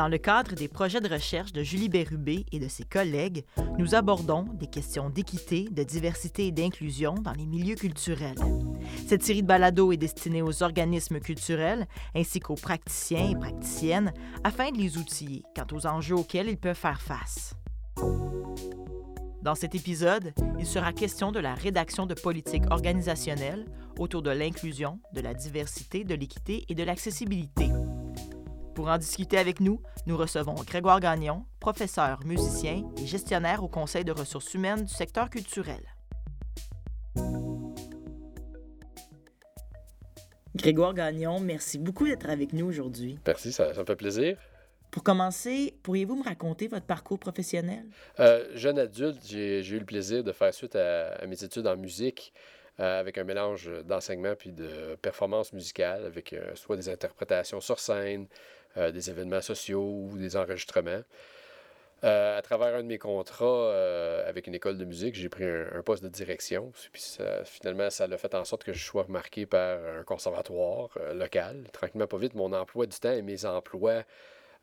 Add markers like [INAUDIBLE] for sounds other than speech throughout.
Dans le cadre des projets de recherche de Julie Bérubé et de ses collègues, nous abordons des questions d'équité, de diversité et d'inclusion dans les milieux culturels. Cette série de balados est destinée aux organismes culturels ainsi qu'aux praticiens et praticiennes afin de les outiller quant aux enjeux auxquels ils peuvent faire face. Dans cet épisode, il sera question de la rédaction de politiques organisationnelles autour de l'inclusion, de la diversité, de l'équité et de l'accessibilité. Pour en discuter avec nous, nous recevons Grégoire Gagnon, professeur, musicien et gestionnaire au Conseil de ressources humaines du secteur culturel. Grégoire Gagnon, merci beaucoup d'être avec nous aujourd'hui. Merci, ça, me fait plaisir. Pour commencer, pourriez-vous me raconter votre parcours professionnel? Euh, jeune adulte, j'ai eu le plaisir de faire suite à, mes études en musique euh, avec un mélange d'enseignement puis de performance musicale, avec euh, soit des interprétations sur scène, euh, des événements sociaux ou des enregistrements. Euh, à travers un de mes contrats euh, avec une école de musique, j'ai pris un, poste de direction. Finalement, ça a fait en sorte que je sois remarqué par un conservatoire local. Tranquillement, pas vite, mon emploi du temps et mes emplois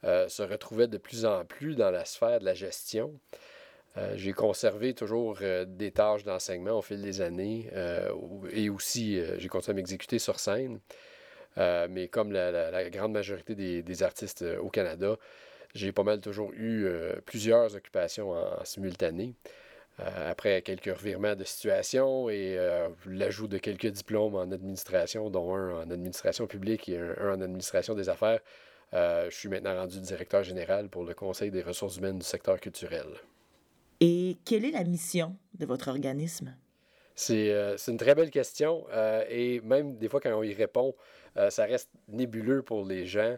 se retrouvaient de plus en plus dans la sphère de la gestion. j'ai conservé toujours des tâches d'enseignement au fil des années et aussi j'ai continué à m'exécuter sur scène. Euh, mais comme la, grande majorité des, artistes euh, au Canada, j'ai pas mal toujours eu euh, plusieurs occupations en, simultané. après quelques revirements de situation et l'ajout de quelques diplômes en administration, dont un en administration publique et un, en administration des affaires, je suis maintenant rendu directeur général pour le Conseil des ressources humaines du secteur culturel. Et quelle est la mission de votre organisme? C'est une très belle question et même des fois quand on y répond, euh, ça reste nébuleux pour les gens.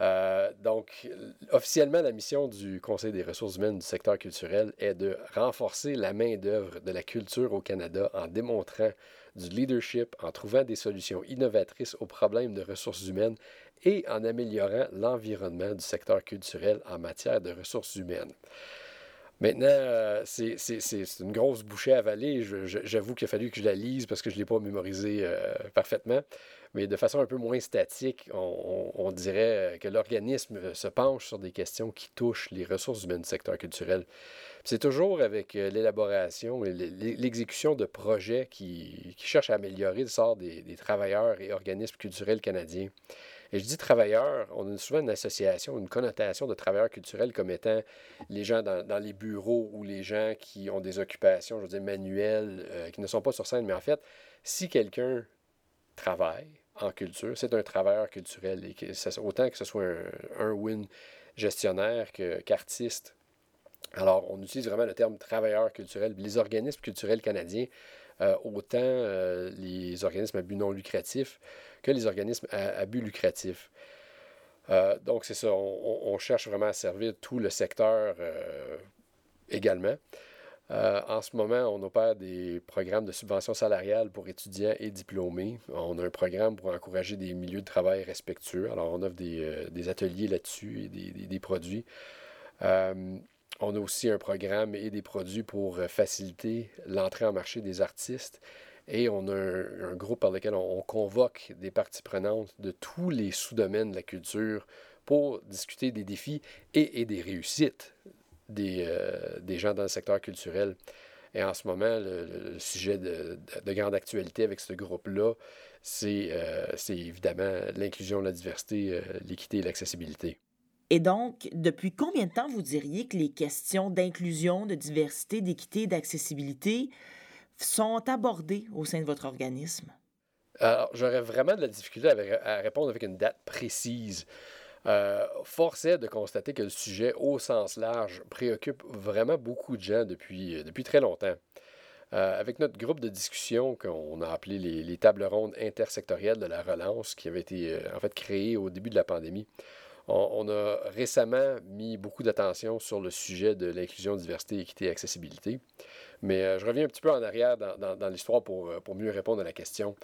Euh, donc, officiellement, la mission du Conseil des ressources humaines du secteur culturel est de renforcer la main-d'œuvre de la culture au Canada en démontrant du leadership, en trouvant des solutions innovatrices aux problèmes de ressources humaines et en améliorant l'environnement du secteur culturel en matière de ressources humaines. Maintenant, euh, c'est une grosse bouchée à avaler. J'avoue qu'il a fallu que je la lise parce que je ne l'ai pas mémorisé parfaitement mais de façon un peu moins statique, on, dirait que l'organisme se penche sur des questions qui touchent les ressources humaines du secteur culturel. C'est toujours avec euh, l'élaboration et l'exécution de projets qui, cherchent à améliorer le sort des, travailleurs et organismes culturels canadiens. Et je dis travailleurs, on a souvent une association, une connotation de travailleurs culturels comme étant les gens dans, les bureaux ou les gens qui ont des occupations, je veux dire, manuelles, euh, qui ne sont pas sur scène. Mais en fait, si quelqu'un travaille, en culture. C'est un travailleur culturel. Autant que ce soit un, win gestionnaire qu'artiste. Alors, on utilise vraiment le terme travailleur culturel. Les organismes culturels canadiens, euh, autant euh, les organismes à but non lucratif que les organismes à, but lucratif. Euh, donc, c'est ça, on, cherche vraiment à servir tout le secteur également. Euh, en ce moment, on opère des programmes de subvention salariale pour étudiants et diplômés. On a un programme pour encourager des milieux de travail respectueux. Alors, on offre des, euh, ateliers là-dessus et des, produits. Euh, on a aussi un programme et des produits pour faciliter l'entrée en marché des artistes. Et on a un, groupe par lequel on, convoque des parties prenantes de tous les sous-domaines de la culture pour discuter des défis et des réussites euh, des, gens dans le secteur culturel. Et en ce moment, le, sujet de, grande actualité avec ce groupe-là, c'est euh, évidemment l'inclusion, la diversité, euh, l'équité et l'accessibilité. Et donc, depuis combien de temps vous diriez que les questions d'inclusion, de diversité, d'équité d'accessibilité sont abordées au sein de votre organisme? Alors, j'aurais vraiment de la difficulté à, répondre avec une date précise. Euh, force est de constater que le sujet au sens large préoccupe vraiment beaucoup de gens depuis, euh, depuis très longtemps. Euh, avec notre groupe de discussion qu'on a appelé les, tables rondes intersectorielles de la relance, qui avait été en fait créé au début de la pandémie, on, a récemment mis beaucoup d'attention sur le sujet de l'inclusion, diversité, équité et accessibilité. Mais je reviens un petit peu en arrière dans, l'histoire pour, pour mieux répondre à la question.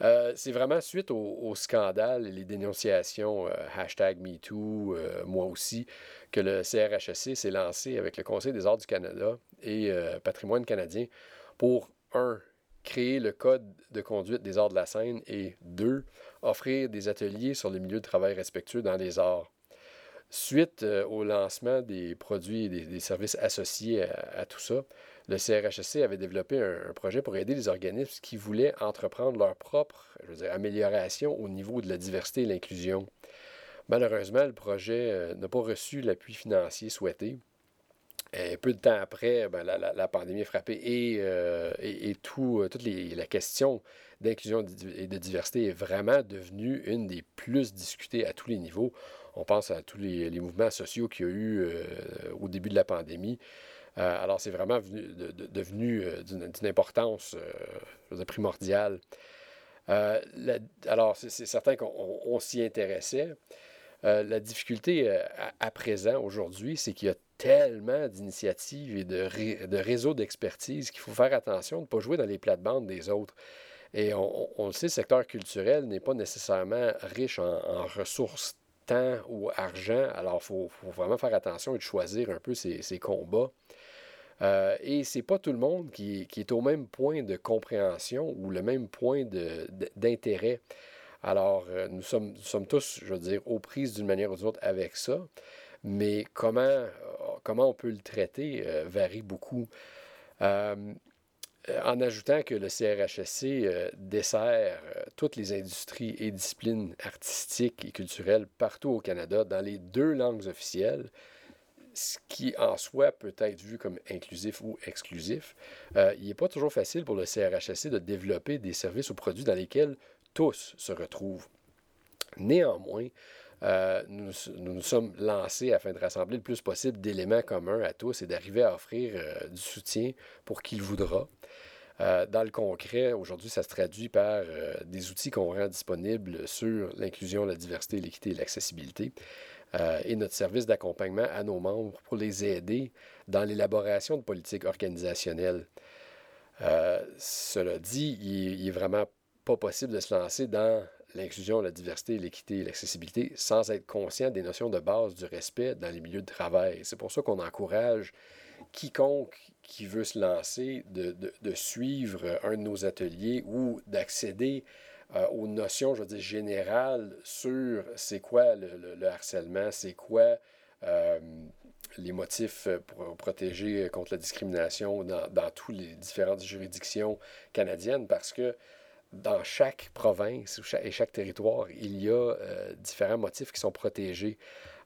Euh, c'est vraiment suite au, scandale et les dénonciations euh, hashtag MeToo, euh, moi aussi, que le CRHSC s'est lancé avec le Conseil des arts du Canada et Patrimoine canadien pour, un, créer le code de conduite des arts de la scène et, deux, offrir des ateliers sur les milieux de travail respectueux dans les arts. Suite au lancement des produits et des, services associés à, tout ça, le CRHSC avait développé un, projet pour aider les organismes qui voulaient entreprendre leur propre amélioration au niveau de la diversité et l'inclusion. Malheureusement, le projet n'a pas reçu l'appui financier souhaité. Peu de temps après, ben, la, pandémie a frappé et, euh, euh, toute la question d'inclusion et de diversité est vraiment devenue une des plus discutées à tous les niveaux. On pense à tous les, mouvements sociaux qu'il y a eu euh, au début de la pandémie. Alors, c'est vraiment devenu d'une importance primordiale. alors, c'est certain qu'on s'y intéressait. la difficulté à, présent, aujourd'hui, c'est qu'il y a tellement d'initiatives et de, de réseaux d'expertise qu'il faut faire attention de ne pas jouer dans les plates-bandes des autres. Et on, le sait, le secteur culturel n'est pas nécessairement riche en, ressources temps ou argent. Alors, il faut, vraiment faire attention et de choisir un peu ses, combats. Euh, et c'est pas tout le monde qui, est au même point de compréhension ou le même point d'intérêt. Alors, euh, nous, sommes, tous, je veux dire, aux prises d'une manière ou d'une autre avec ça. Mais comment comment on peut le traiter euh, varie beaucoup. Euh, en ajoutant que le CRHSC euh, dessert toutes les industries et disciplines artistiques et culturelles partout au Canada dans les deux langues officielles, ce qui en soi peut être vu comme inclusif ou exclusif, il n'est pas toujours facile pour le CRHSC de développer des services ou produits dans lesquels tous se retrouvent. Néanmoins, euh, nous, nous, sommes lancés afin de rassembler le plus possible d'éléments communs à tous et d'arriver à offrir euh, du soutien pour qui le voudra. Euh, dans le concret, aujourd'hui, ça se traduit par des outils qu'on rend disponibles sur l'inclusion, la diversité, l'équité et l'accessibilité. Et notre service d'accompagnement à nos membres pour les aider dans l'élaboration de politiques organisationnelles. cela dit, il n'est vraiment pas possible de se lancer dans l'inclusion, la diversité, l'équité et l'accessibilité sans être conscient des notions de base du respect dans les milieux de travail. C'est pour ça qu'on encourage quiconque qui veut se lancer de, suivre un de nos ateliers ou d'accéder euh, aux notions, je veux dire, générales sur c'est quoi le, harcèlement, c'est quoi euh, les motifs pour protéger contre la discrimination dans, dans toutes les différentes juridictions canadiennes, parce que dans chaque province et chaque territoire, il y a euh, différents motifs qui sont protégés.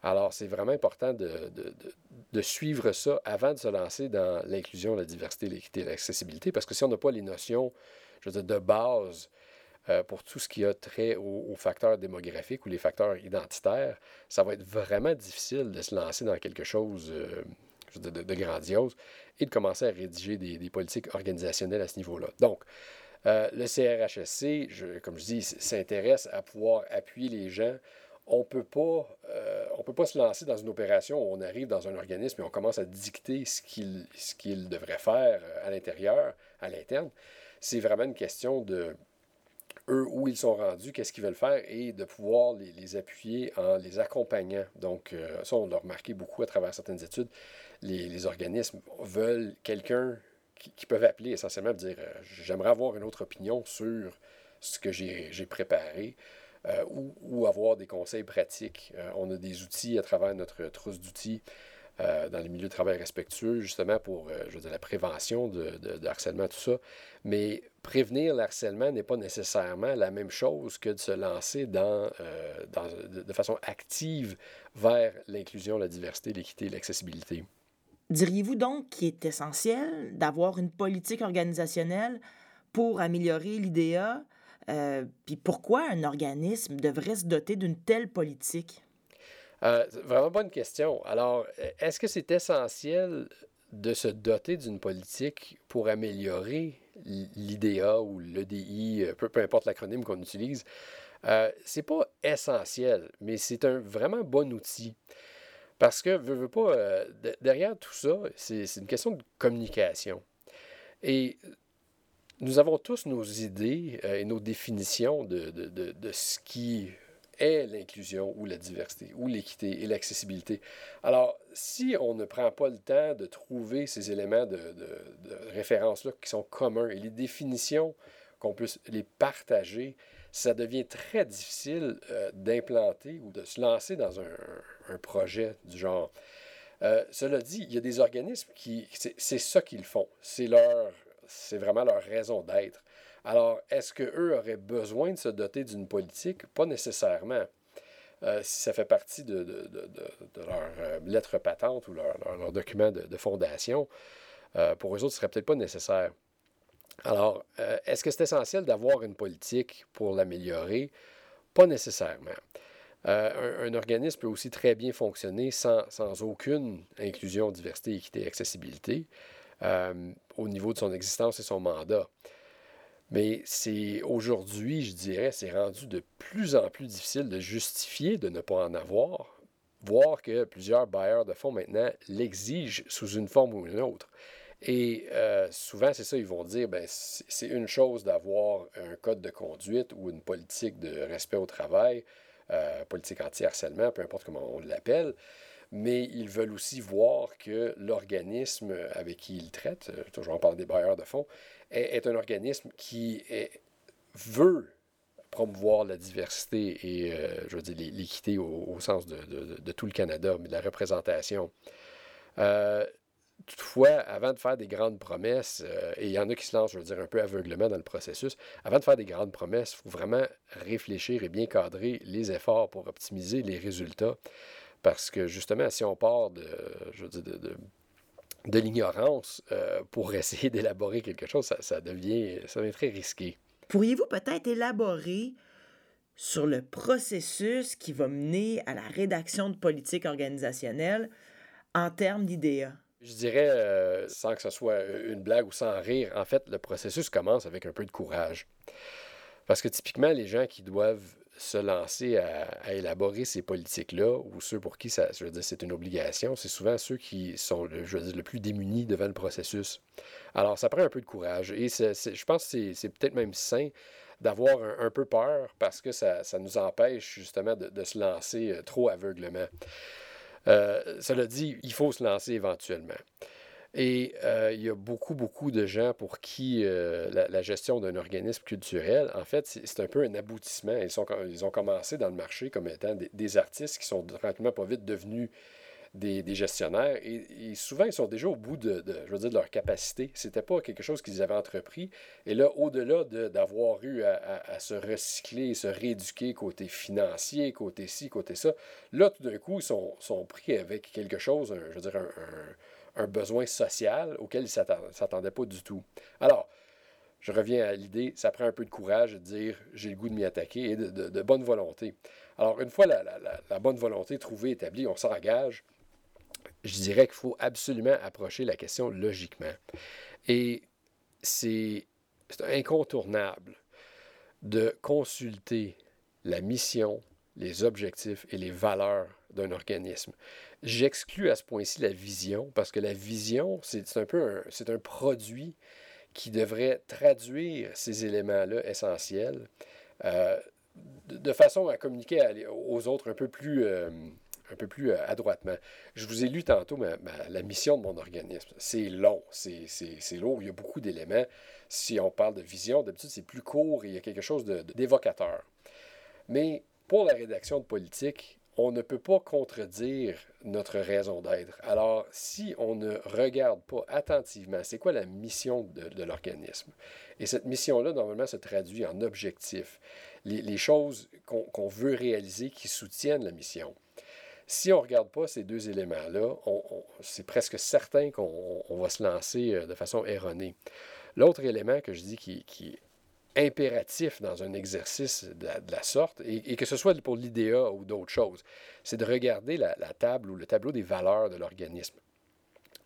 Alors, c'est vraiment important de, suivre ça avant de se lancer dans l'inclusion, la diversité, l'équité l'accessibilité, parce que si on n'a pas les notions je veux dire, de base euh, pour tout ce qui a trait aux, facteurs démographiques ou les facteurs identitaires, ça va être vraiment difficile de se lancer dans quelque chose euh, de, grandiose et de commencer à rédiger des, politiques organisationnelles à ce niveau-là. Donc, euh, le CRHSC, comme je dis, s'intéresse à pouvoir appuyer les gens. On peut euh, peut pas se lancer dans une opération où on arrive dans un organisme et on commence à dicter ce qu'il qu'il devrait faire à l'intérieur, à l'interne. C'est vraiment une question de eux où ils sont rendus, qu'est-ce qu'ils veulent faire et de pouvoir les, appuyer en les accompagnant. Donc, ça, on l'a remarqué beaucoup à travers certaines études. Les, les organismes veulent quelqu'un qui, peuvent appeler essentiellement dire euh, j'aimerais avoir une autre opinion sur ce que j'ai préparé euh, ou, avoir des conseils pratiques. Euh, on a des outils à travers notre trousse d'outils dans les milieux de travail respectueux, justement pour je veux dire, la prévention de, de, harcèlement, tout ça. Mais prévenir le harcèlement n'est pas nécessairement la même chose que de se lancer dans, dans de façon active vers l'inclusion, la diversité, l'équité l'accessibilité. Diriez-vous donc qu'il est essentiel d'avoir une politique organisationnelle pour améliorer l'IDEA? Euh, puis pourquoi un organisme devrait se doter d'une telle politique? Euh, vraiment bonne question. Alors, est-ce que c'est essentiel de se doter d'une politique pour améliorer l'IDEA ou l'EDI, peu, peu importe l'acronyme qu'on utilise? Euh, c'est pas essentiel, mais c'est un vraiment bon outil. Parce que, veux, veux pas, euh, derrière tout ça, c'est une question de communication. Et nous avons tous nos idées euh, et nos définitions de, de, de, ce qui est l'inclusion ou la diversité ou l'équité et l'accessibilité. Alors, si on ne prend pas le temps de trouver ces éléments de, référence-là qui sont communs et les définitions qu'on puisse les partager, ça devient très difficile d'implanter ou de se lancer dans un, projet du genre. cela dit, il y a des organismes qui, c'est ça qu'ils font. C'est leur, c'est vraiment leur raison d'être. Alors, est-ce qu'eux auraient besoin de se doter d'une politique? Pas nécessairement. Euh, si ça fait partie de, leur euh, lettre patente ou leur, document de, fondation, euh, pour eux autres, ce serait peut-être pas nécessaire. Alors, est-ce que c'est essentiel d'avoir une politique pour l'améliorer? Pas nécessairement. Un, organisme peut aussi très bien fonctionner sans, sans aucune inclusion, diversité, équité, accessibilité au niveau de son existence et son mandat. Mais c'est aujourd'hui, je dirais, c'est rendu de plus en plus difficile de justifier de ne pas en avoir, voire que plusieurs bailleurs de fonds maintenant l'exigent sous une forme ou une autre. Et euh, souvent, c'est ça, ils vont dire, ben, c'est une chose d'avoir un code de conduite ou une politique de respect au travail, euh, politique anti-harcèlement, peu importe comment on l'appelle, mais ils veulent aussi voir que l'organisme avec qui ils traitent, euh, toujours en parlant des bailleurs de fonds, est, un organisme qui veut promouvoir la diversité et, euh, je veux dire, l'équité au, sens de, tout le Canada, mais de la représentation. Euh, toutefois, avant de faire des grandes promesses, et il y en a qui se lancent, je veux dire, un peu aveuglement dans le processus, avant de faire des grandes promesses, il faut vraiment réfléchir et bien cadrer les efforts pour optimiser les résultats. Parce que justement, si on part de, je veux dire, de de l'ignorance euh, pour [LAUGHS] essayer d'élaborer quelque chose, ça, devient, ça devient très risqué. Pourriez-vous peut-être élaborer sur le processus qui va mener à la rédaction de politique organisationnelle en termes d'idées? Je dirais, euh, sans que ce soit une blague ou sans rire, en fait, le processus commence avec un peu de courage. Parce que typiquement, les gens qui doivent se lancer à, élaborer ces politiques-là, ou ceux pour qui ça, je veux dire, c'est une obligation, c'est souvent ceux qui sont, je veux dire, le plus démunis devant le processus. Alors, ça prend un peu de courage. Et je pense que c'est peut-être même sain d'avoir un, peu peur parce que ça, nous empêche justement de, se lancer euh, trop aveuglement. Euh, cela dit, il faut se lancer éventuellement. Et euh, il y a beaucoup, beaucoup de gens pour qui euh, la, gestion d'un organisme culturel, en fait, c'est un peu un aboutissement. Ils, sont, ils ont commencé dans le marché comme étant des, artistes qui sont tranquillement pas vite devenus des, gestionnaires. Et, souvent, ils sont déjà au bout de, je veux dire, de leur capacité. C'était pas quelque chose qu'ils avaient entrepris. Et là, au-delà d'avoir eu à, se recycler, se rééduquer côté financier, côté ci, côté ça, là, tout d'un coup, ils sont, sont, pris avec quelque chose, je veux dire, un un besoin social auquel ils ne s'attendaient pas du tout. Alors, je reviens à l'idée, ça prend un peu de courage de dire j'ai le goût de m'y attaquer et de, bonne volonté. Alors, une fois la, bonne volonté trouvée, établie, on s'engage. Je dirais qu'il faut absolument approcher la question logiquement. Et c'est incontournable de consulter la mission, les objectifs et les valeurs d'un organisme. J'exclus à ce point-ci la vision, parce que la vision, c'est un peu c'est un produit qui devrait traduire ces éléments-là essentiels euh, de, façon à communiquer aux autres un peu plus, euh, un peu plus euh, adroitement. Je vous ai lu tantôt la mission de mon organisme. C'est long, c'est lourd, il y a beaucoup d'éléments. Si on parle de vision, d'habitude, c'est plus court et il y a quelque chose d'évocateur. Mais pour la rédaction de politique, on ne peut pas contredire notre raison d'être. Alors, si on ne regarde pas attentivement, c'est quoi la mission de, l'organisme? Et cette mission-là, normalement, se traduit en objectifs, les, choses qu'on veut réaliser qui soutiennent la mission. Si on ne regarde pas ces deux éléments-là, c'est presque certain qu'on va se lancer euh, de façon erronée. L'autre élément que je dis qui, qui impératif dans un exercice de la, sorte, et, que ce soit pour l'IDEA ou d'autres choses, c'est de regarder la, table ou le tableau des valeurs de l'organisme.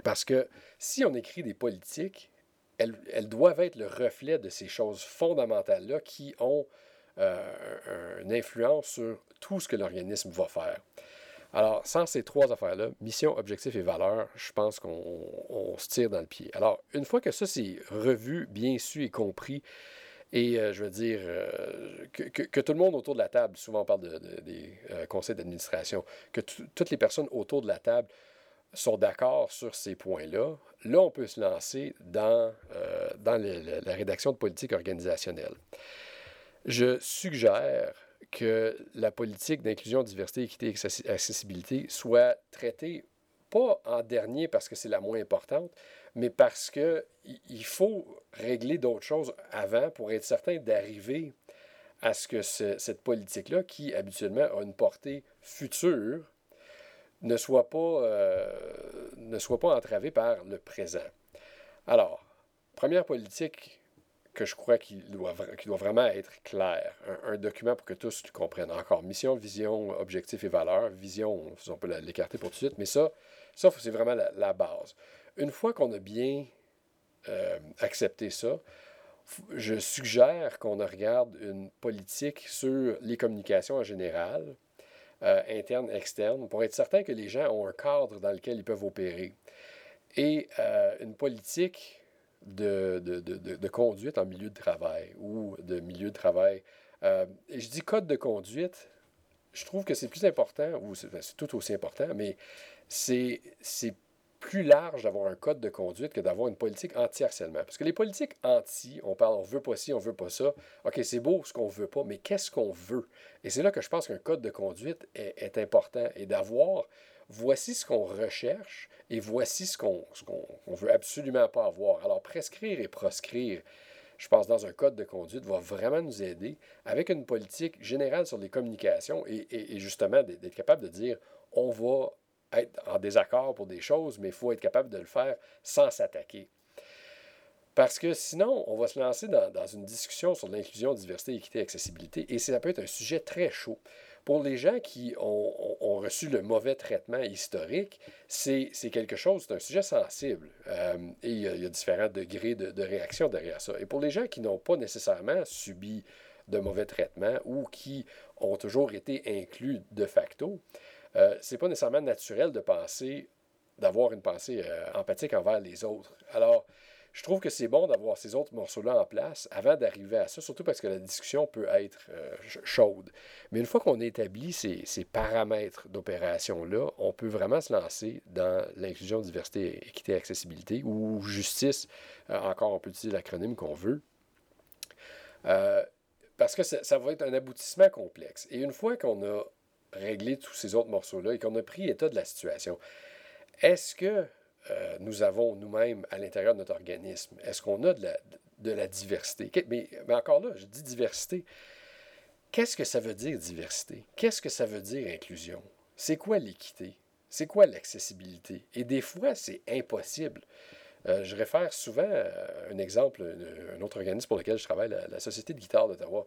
Parce que si on écrit des politiques, elles, doivent être le reflet de ces choses fondamentales-là qui ont euh, une influence sur tout ce que l'organisme va faire. Alors, sans ces trois affaires-là, mission, objectif et valeur, je pense qu'on se tire dans le pied. Alors, une fois que ça c'est revu, bien su et compris, et euh, je veux dire euh, que, tout le monde autour de la table, souvent on parle des euh, conseils d'administration, que toutes les personnes autour de la table sont d'accord sur ces points-là, là, on peut se lancer dans, dans la rédaction de politique organisationnelle. Je suggère que la politique d'inclusion, diversité, équité et accessibilité soit traitée pas en dernier parce que c'est la moins importante, mais parce qu'il faut régler d'autres choses avant pour être certain d'arriver à ce que cette politique-là, qui habituellement a une portée future, ne soit pas, euh, ne soit pas entravée par le présent. Alors, première politique que je crois qu'il doit, doit vraiment être clair, un, document pour que tous comprennent. Encore, mission, vision, objectif et valeur. Vision, on peut l'écarter pour tout de suite, mais ça, ça c'est vraiment la, base. Une fois qu'on a bien euh, accepté ça, je suggère qu'on regarde une politique sur les communications en général, euh, interne, externe, pour être certain que les gens ont un cadre dans lequel ils peuvent opérer. Et euh, une politique de, de, de, conduite en milieu de travail ou de milieu de travail. Euh, je dis code de conduite, je trouve que c'est plus important, ou c'est tout aussi important, mais c'est plus large d'avoir un code de conduite que d'avoir une politique anti-harcèlement. Parce que les politiques anti, on parle, on veut pas ci, on veut pas ça. OK, c'est beau ce qu'on veut pas, mais qu'est-ce qu'on veut? Et c'est là que je pense qu'un code de conduite est, est important et d'avoir voici ce qu'on recherche et voici ce qu'on ne veut absolument pas avoir. Alors, prescrire et proscrire, je pense, dans un code de conduite, va vraiment nous aider avec une politique générale sur les communications et, justement d'être capable de dire on va être en désaccord pour des choses, mais il faut être capable de le faire sans s'attaquer. Parce que sinon, on va se lancer dans, une discussion sur l'inclusion, diversité, équité, accessibilité, et ça peut être un sujet très chaud. Pour les gens qui ont, reçu le mauvais traitement historique, c'est quelque chose, c'est un sujet sensible. Euh, et il y, a, différents degrés de, réaction derrière ça. Et pour les gens qui n'ont pas nécessairement subi de mauvais traitement ou qui ont toujours été inclus de facto, euh, c'est pas nécessairement naturel de penser, d'avoir une pensée euh, empathique envers les autres. Alors, je trouve que c'est bon d'avoir ces autres morceaux-là en place avant d'arriver à ça, surtout parce que la discussion peut être euh, chaude. Mais une fois qu'on a établi ces, paramètres d'opération-là, on peut vraiment se lancer dans l'inclusion, diversité, équité, accessibilité ou justice. Encore, on peut utiliser l'acronyme qu'on veut. Parce que ça va être un aboutissement complexe. Et une fois qu'on a réglé tous ces autres morceaux-là et qu'on a pris état de la situation, est-ce que euh, nous avons nous-mêmes à l'intérieur de notre organisme? Est-ce qu'on a de la, de la diversité? Mais, encore là, je dis diversité. Qu'est-ce que ça veut dire diversité? Qu'est-ce que ça veut dire inclusion? C'est quoi l'équité? C'est quoi l'accessibilité? Et des fois, c'est impossible. Euh, je réfère souvent à un exemple, un, autre organisme pour lequel je travaille, la Société de guitare d'Ottawa.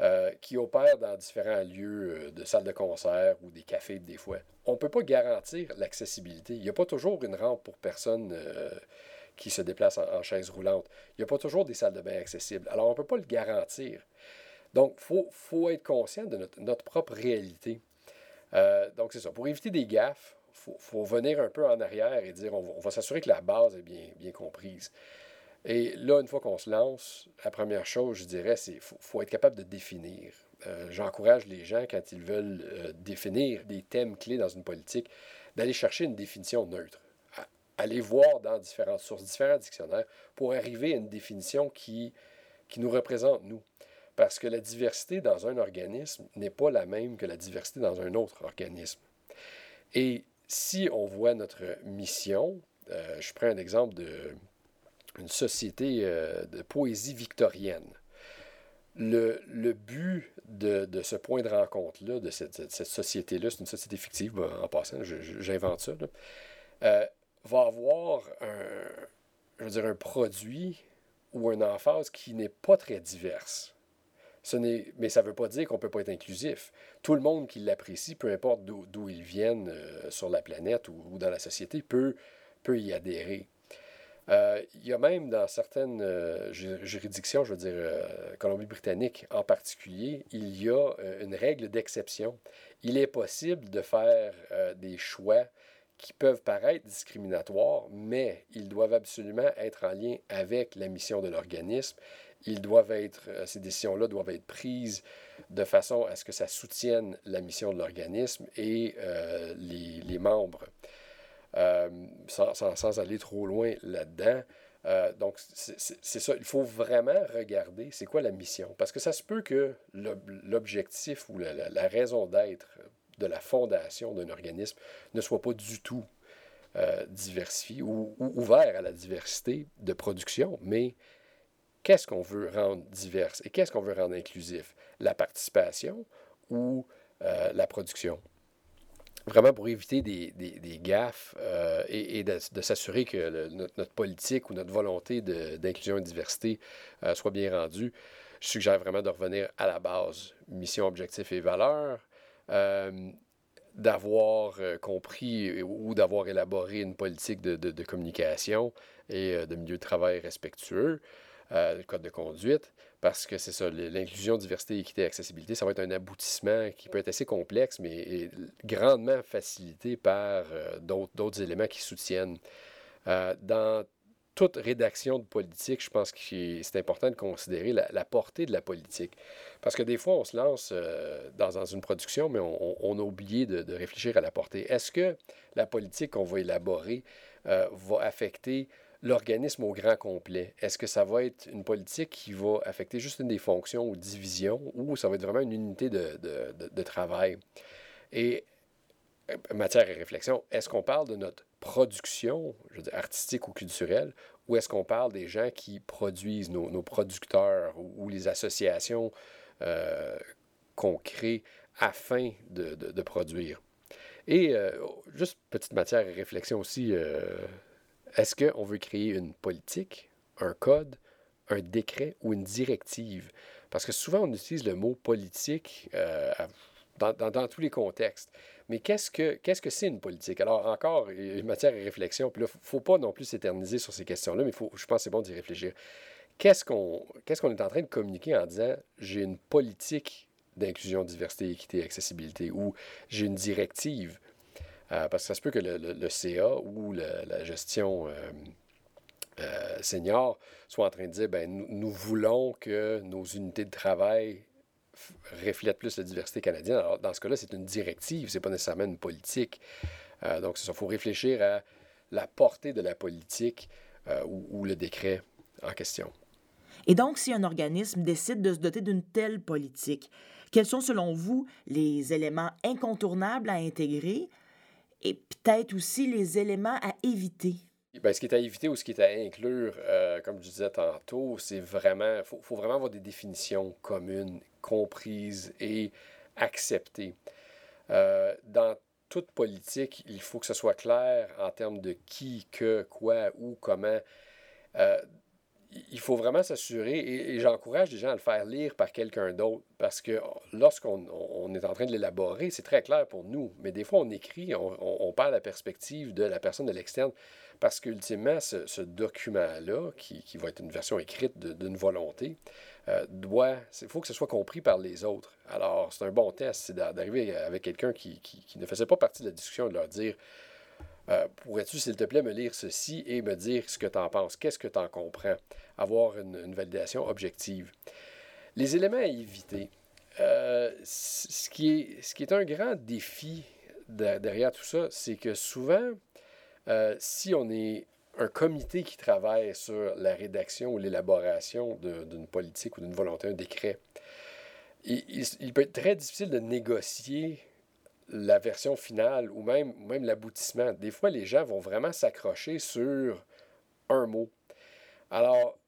Euh, qui opèrent dans différents lieux euh, de salles de concert ou des cafés des fois. On ne peut pas garantir l'accessibilité. Il n'y a pas toujours une rampe pour personnes euh, qui se déplacent en, chaise roulante. Il n'y a pas toujours des salles de bain accessibles. Alors, on ne peut pas le garantir. Donc, il faut, être conscient de notre, propre réalité. donc, c'est ça. Pour éviter des gaffes, il faut, venir un peu en arrière et dire on va, s'assurer que la base est bien, bien comprise. Et là, une fois qu'on se lance, la première chose, je dirais, c'est qu'il faut, être capable de définir. Euh, j'encourage les gens, quand ils veulent euh, définir des thèmes clés dans une politique, d'aller chercher une définition neutre. aller voir dans différentes sources, différents dictionnaires, pour arriver à une définition qui, qui nous représente, nous. Parce que la diversité dans un organisme n'est pas la même que la diversité dans un autre organisme. Et si on voit notre mission, euh, je prends un exemple de une société euh, de poésie victorienne. Le, le but de, de, ce point de rencontre-là, de cette, cette société-là, c'est une société fictive, en passant, j'invente ça, euh, va avoir un, je veux dire, un produit ou un emphase qui n'est pas très diverse. Ce mais ça ne veut pas dire qu'on ne peut pas être inclusif. Tout le monde qui l'apprécie, peu importe d'où ils viennent euh, sur la planète ou, ou, dans la société, peut, peut y adhérer. Euh, il y a même dans certaines euh, juridictions, je veux dire euh, Colombie-Britannique en particulier, il y a une règle d'exception. Il est possible de faire des choix qui peuvent paraître discriminatoires, mais ils doivent absolument être en lien avec la mission de l'organisme. Ils doivent être, ces décisions-là doivent être prises de façon à ce que ça soutienne la mission de l'organisme et les, les membres. Euh, sans, aller trop loin là-dedans, Euh, donc, c'est ça. Il faut vraiment regarder c'est quoi la mission. Parce que ça se peut que l'objectif ou la, raison d'être de la fondation d'un organisme ne soit pas du tout euh, diversifié ou, ouvert à la diversité de production, mais qu'est-ce qu'on veut rendre diverse et qu'est-ce qu'on veut rendre inclusif? La participation ou la production? Vraiment pour éviter des, des, gaffes euh, et, de, s'assurer que notre, politique ou notre volonté d'inclusion et de diversité euh, soit bien rendue, je suggère vraiment de revenir à la base, mission, objectif et valeur, euh, d'avoir compris ou d'avoir élaboré une politique de, de communication et de milieu de travail respectueux, le code de conduite, parce que c'est ça, l'inclusion, diversité, équité, accessibilité, ça va être un aboutissement qui peut être assez complexe, mais grandement facilité par euh, d'autres éléments qui soutiennent. Euh, dans toute rédaction de politique, je pense que c'est important de considérer la, portée de la politique. Parce que des fois, on se lance euh, dans, une production, mais on, a oublié de, de, réfléchir à la portée. Est-ce que la politique qu'on va élaborer va affecter l'organisme au grand complet? Est-ce que ça va être une politique qui va affecter juste une des fonctions ou divisions ou ça va être vraiment une unité de, de, travail? Et euh, matière et réflexion, est-ce qu'on parle de notre production, artistique ou culturelle, ou est-ce qu'on parle des gens qui produisent, nos, nos producteurs ou, les associations euh, qu'on crée afin de, de produire? Et euh, juste petite matière et réflexion aussi, est-ce qu'on veut créer une politique, un code, un décret ou une directive? Parce que souvent, on utilise le mot politique euh, dans, tous les contextes. Mais qu'est-ce que c'est une politique? Alors, encore, une matière de réflexion. Puis là, il ne faut pas non plus s'éterniser sur ces questions-là, mais je pense que c'est bon d'y réfléchir. Qu'est-ce qu'on qu'est-ce qu'on est en train de communiquer en disant j'ai une politique d'inclusion, diversité, équité, accessibilité ou j'ai une directive euh, parce que ça se peut que le, CA ou la gestion euh, euh, senior soit en train de dire ben, nous, voulons que nos unités de travail reflètent plus la diversité canadienne. Alors, dans ce cas-là, c'est une directive, ce n'est pas nécessairement une politique. donc, il faut réfléchir à la portée de la politique ou, le décret en question. Et donc, si un organisme décide de se doter d'une telle politique, quels sont, selon vous, les éléments incontournables à intégrer et peut-être aussi les éléments à éviter. Bien, ce qui est à éviter ou ce qui est à inclure, euh, comme je disais tantôt, c'est vraiment, il faut, vraiment avoir des définitions communes, comprises et acceptées. Euh, dans toute politique, il faut que ce soit clair en termes de qui, que, quoi, où, comment. Euh, il faut vraiment s'assurer, et, j'encourage les gens à le faire lire par quelqu'un d'autre, parce que lorsqu'on on est en train de l'élaborer, c'est très clair pour nous, mais des fois on écrit, on, on perd la perspective de la personne de l'externe, parce qu'ultimement, ce, ce document-là, qui, qui, va être une version écrite d'une volonté, euh, doit, il faut que ce soit compris par les autres. Alors, c'est un bon test, c'est d'arriver avec quelqu'un qui, qui, qui, ne faisait pas partie de la discussion, de leur dire euh, pourrais-tu, s'il te plaît, me lire ceci et me dire ce que tu en penses? Qu'est-ce que tu en comprends? Avoir une, validation objective. Les éléments à éviter. Euh, ce, qui est, un grand défi derrière tout ça, c'est que souvent, euh, si on est un comité qui travaille sur la rédaction ou l'élaboration d'une politique ou d'une volonté, un décret, il, peut être très difficile de négocier la version finale ou même, l'aboutissement. Des fois, les gens vont vraiment s'accrocher sur un mot. Alors,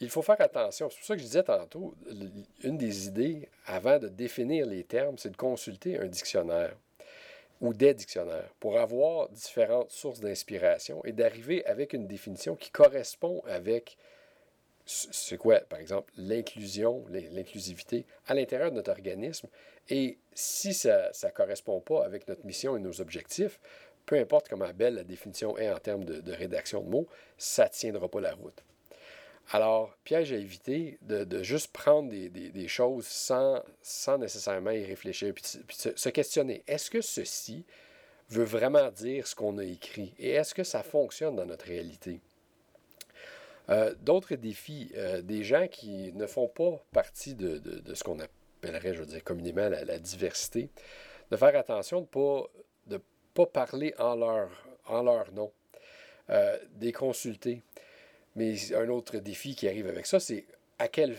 il faut faire attention. C'est pour ça que je disais tantôt, une des idées, avant de définir les termes, c'est de consulter un dictionnaire ou des dictionnaires pour avoir différentes sources d'inspiration et d'arriver avec une définition qui correspond avec c'est quoi, par exemple, l'inclusion, l'inclusivité à l'intérieur de notre organisme. Et si ça ne correspond pas avec notre mission et nos objectifs, peu importe comment belle la définition est en termes de, rédaction de mots, ça ne tiendra pas la route. Alors, piège à éviter de, juste prendre des, choses sans, sans, nécessairement y réfléchir, puis, se, questionner, est-ce que ceci veut vraiment dire ce qu'on a écrit? Et est-ce que ça fonctionne dans notre réalité? Euh, d'autres défis, euh, des gens qui ne font pas partie de, ce qu'on appellerait, je veux dire, communément la, diversité, de faire attention de ne pas, de pas parler en leur, en leur nom, euh, des consulter. Mais un autre défi qui arrive avec ça, c'est à quel,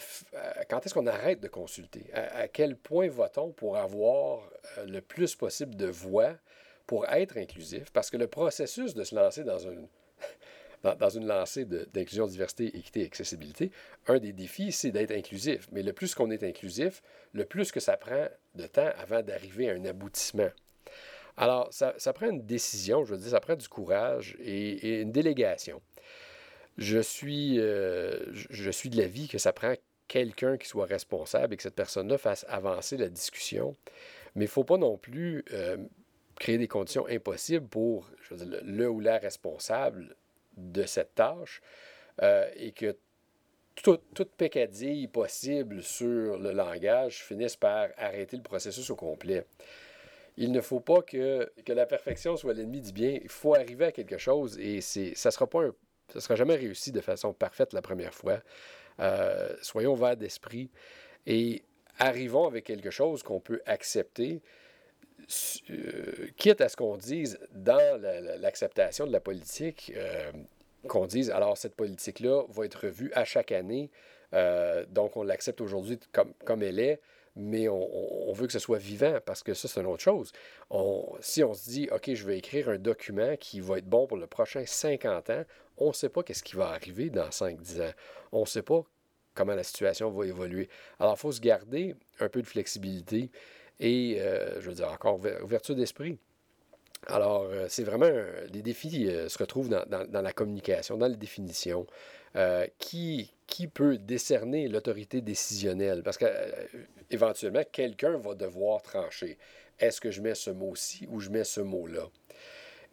quand est-ce qu'on arrête de consulter? À, quel point va-t-on pour avoir le plus possible de voix pour être inclusif? Parce que le processus de se lancer dans une, dans, une lancée d'inclusion, diversité, équité et accessibilité, un des défis, c'est d'être inclusif. Mais le plus qu'on est inclusif, le plus que ça prend de temps avant d'arriver à un aboutissement. Alors, ça, prend une décision, je veux dire, ça prend du courage et une délégation je suis, euh, je suis de l'avis que ça prend quelqu'un qui soit responsable et que cette personne-là fasse avancer la discussion. Mais il ne faut pas non plus euh, créer des conditions impossibles pour le, ou la responsable de cette tâche euh, et que toute, toute pécadille possible sur le langage finisse par arrêter le processus au complet. Il ne faut pas que, que la perfection soit l'ennemi du bien. Il faut arriver à quelque chose et ça ne sera sera jamais réussi de façon parfaite la première fois. Euh, soyons ouverts d'esprit et arrivons avec quelque chose qu'on peut accepter, quitte à ce qu'on dise dans l'acceptation de la politique, euh, qu'on dise alors cette politique-là va être revue à chaque année, donc on l'accepte aujourd'hui comme, comme elle est mais on, veut que ce soit vivant parce que ça, c'est une autre chose. si on se dit, OK, je vais écrire un document qui va être bon pour le prochain 50 ans, on ne sait pas qu'est-ce qui va arriver dans 5-10 ans. On ne sait pas comment la situation va évoluer. Alors, il faut se garder un peu de flexibilité et, euh, je veux dire, encore ouverture d'esprit. Alors, euh, c'est vraiment, les défis euh, se retrouvent dans, la communication, dans les définitions. qui, qui peut décerner l'autorité décisionnelle? Parce qu'éventuellement, quelqu'un va devoir trancher. Est-ce que je mets ce mot-ci ou je mets ce mot-là?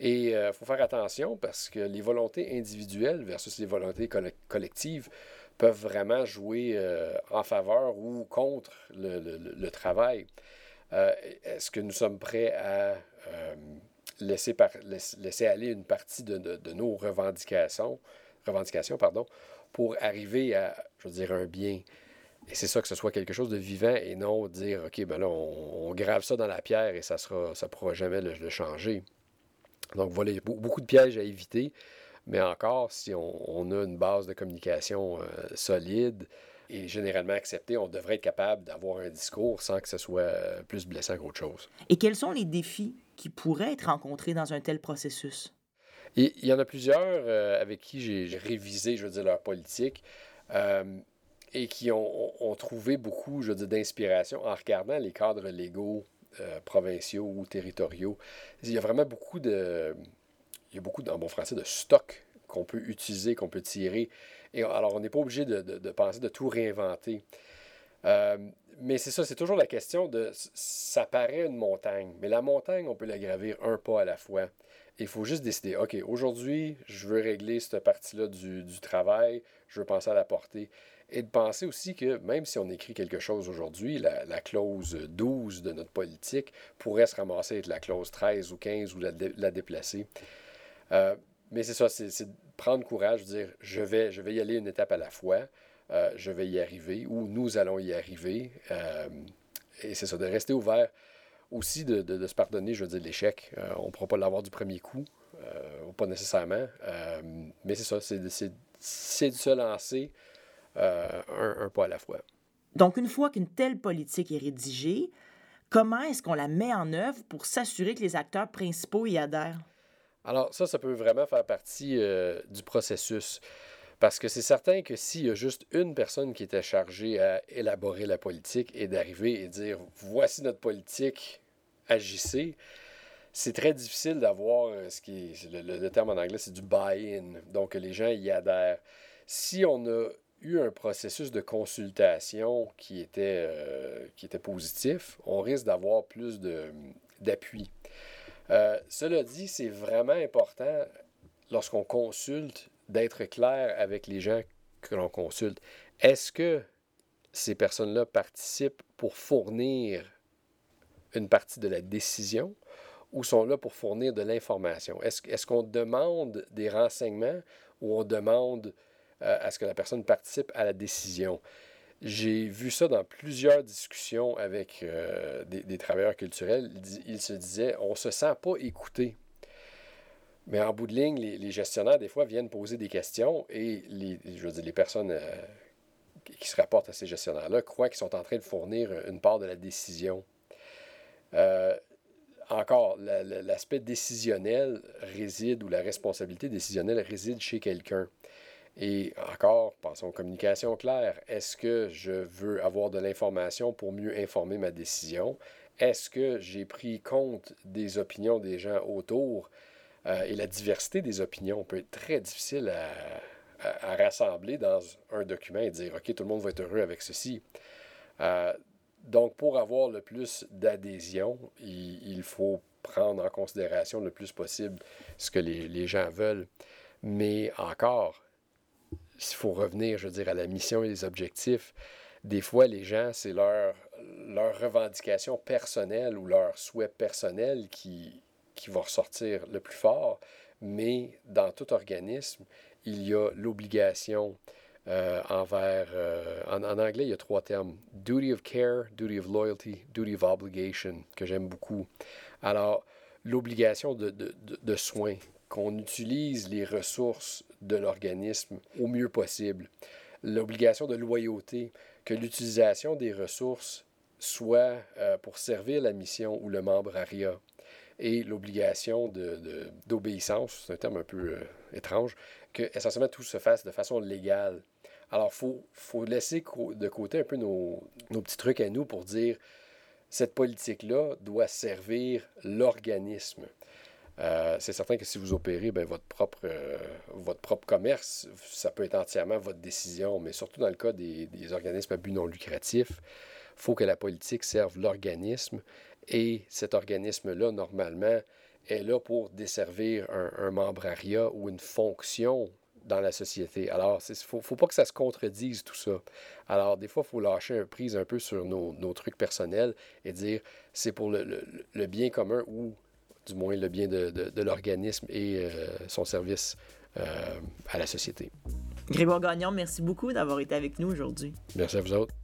Et il euh, faut faire attention parce que les volontés individuelles versus les volontés collectives peuvent vraiment jouer euh, en faveur ou contre le, travail. Euh, est-ce que nous sommes prêts à laisser, laisser, aller une partie de, nos revendications, revendications pardon, pour arriver à, je un bien? Et c'est ça, que ce soit quelque chose de vivant et non dire, OK, ben là, on, grave ça dans la pierre et ça ne pourra jamais le changer. Donc voilà, il y a beaucoup de pièges à éviter, mais encore, si on, a une base de communication euh, solide et généralement acceptée, on devrait être capable d'avoir un discours sans que ce soit euh, plus blessant qu'autre chose. Et quels sont les défis qui pourraient être rencontrés dans un tel processus? il y en a plusieurs euh, avec qui j'ai révisé, je veux dire, leur politique. et qui ont, ont, trouvé beaucoup, je veux dire, d'inspiration en regardant les cadres légaux euh, provinciaux ou territoriaux. Il y a vraiment beaucoup de, il y a beaucoup, en bon français, de stock qu'on peut utiliser, qu'on peut tirer. Et alors, on n'est pas obligé de, de, penser de tout réinventer. Euh, mais c'est ça, c'est toujours la question de, ça paraît une montagne, mais la montagne, on peut la gravir un pas à la fois. Il faut juste décider, OK, aujourd'hui, je veux régler cette partie-là du, du, travail, je veux penser à la portée. Et de penser aussi que même si on écrit quelque chose aujourd'hui, la, clause 12 de notre politique pourrait se ramasser avec la clause 13 ou 15 ou la, déplacer. Euh, mais c'est ça, c'est prendre courage, dire je vais, je vais y aller une étape à la fois, euh, je vais y arriver ou nous allons y arriver. Euh, et c'est ça, de rester ouvert aussi, de, de, se pardonner, je veux dire, l'échec. on ne pourra pas l'avoir du premier coup, ou pas nécessairement. mais c'est ça, c'est de se lancer euh, un, pas à la fois. Donc, une fois qu'une telle politique est rédigée, comment est-ce qu'on la met en œuvre pour s'assurer que les acteurs principaux y adhèrent? Alors, ça, ça peut vraiment faire partie euh, du processus. Parce que c'est certain que s'il y a juste une personne qui était chargée à élaborer la politique et d'arriver et dire voici notre politique, agissez, c'est très difficile d'avoir euh, ce qui le, le, terme en anglais, c'est du buy-in. Donc, les gens y adhèrent. Si on a eu un processus de consultation qui était, euh, qui était positif, on risque d'avoir plus d'appui. Euh, cela dit, c'est vraiment important lorsqu'on consulte d'être clair avec les gens que l'on consulte. Est-ce que ces personnes-là participent pour fournir une partie de la décision ou sont là pour fournir de l'information? Est-ce est qu'on demande des renseignements ou on demande euh, à ce que la personne participe à la décision? J'ai vu ça dans plusieurs discussions avec euh, des, travailleurs culturels. Ils se disaient, on ne se sent pas écouté. Mais en bout de ligne, les, gestionnaires, des fois, viennent poser des questions et les, je les personnes euh, qui se rapportent à ces gestionnaires-là croient qu'ils sont en train de fournir une part de la décision. Euh, encore, l'aspect décisionnel réside, ou la responsabilité décisionnelle réside chez quelqu'un. Et encore, pensons aux communications claires. Est-ce que je veux avoir de l'information pour mieux informer ma décision? Est-ce que j'ai pris compte des opinions des gens autour? Euh, et la diversité des opinions peut être très difficile à, rassembler dans un document et dire, OK, tout le monde va être heureux avec ceci. Euh, donc, pour avoir le plus d'adhésion, il, faut prendre en considération le plus possible ce que les gens veulent. Mais encore, s'il faut revenir, je veux dire, à la mission et les objectifs, des fois, les gens, c'est leur, leur revendication personnelle ou leur souhait personnel qui, qui va ressortir le plus fort. Mais dans tout organisme, il y a l'obligation euh, envers... Euh, en, anglais, il y a trois termes. Duty of care, duty of loyalty, duty of obligation, que j'aime beaucoup. Alors, l'obligation de, de, de, soins, qu'on utilise les ressources de l'organisme au mieux possible. L'obligation de loyauté, que l'utilisation des ressources soit euh, pour servir la mission ou le membre ARIA. Et l'obligation d'obéissance, de, c'est un terme un peu euh, étrange, que essentiellement tout se fasse de façon légale. Alors, il faut, faut, laisser de côté un peu nos, nos petits trucs à nous pour dire cette politique-là doit servir l'organisme. Euh, c'est certain que si vous opérez ben, votre, propre, euh, votre propre commerce, ça peut être entièrement votre décision, mais surtout dans le cas des, organismes à but non lucratif, il faut que la politique serve l'organisme et cet organisme-là, normalement, est là pour desservir un, membre ARIA ou une fonction dans la société. Alors, il ne faut, faut, pas que ça se contredise tout ça. Alors, des fois, il faut lâcher un prise un peu sur nos, nos trucs personnels et dire c'est pour le, le, bien commun ou du moins le bien de, de, l'organisme et euh, son service euh, à la société. Grégoire Gagnon, merci beaucoup d'avoir été avec nous aujourd'hui. Merci à vous autres.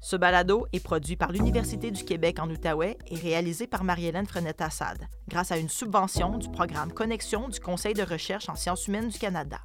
Ce balado est produit par l'Université du Québec en Outaouais et réalisé par Marie-Hélène Frenette-Assad grâce à une subvention du programme Connexion du Conseil de recherche en sciences humaines du Canada.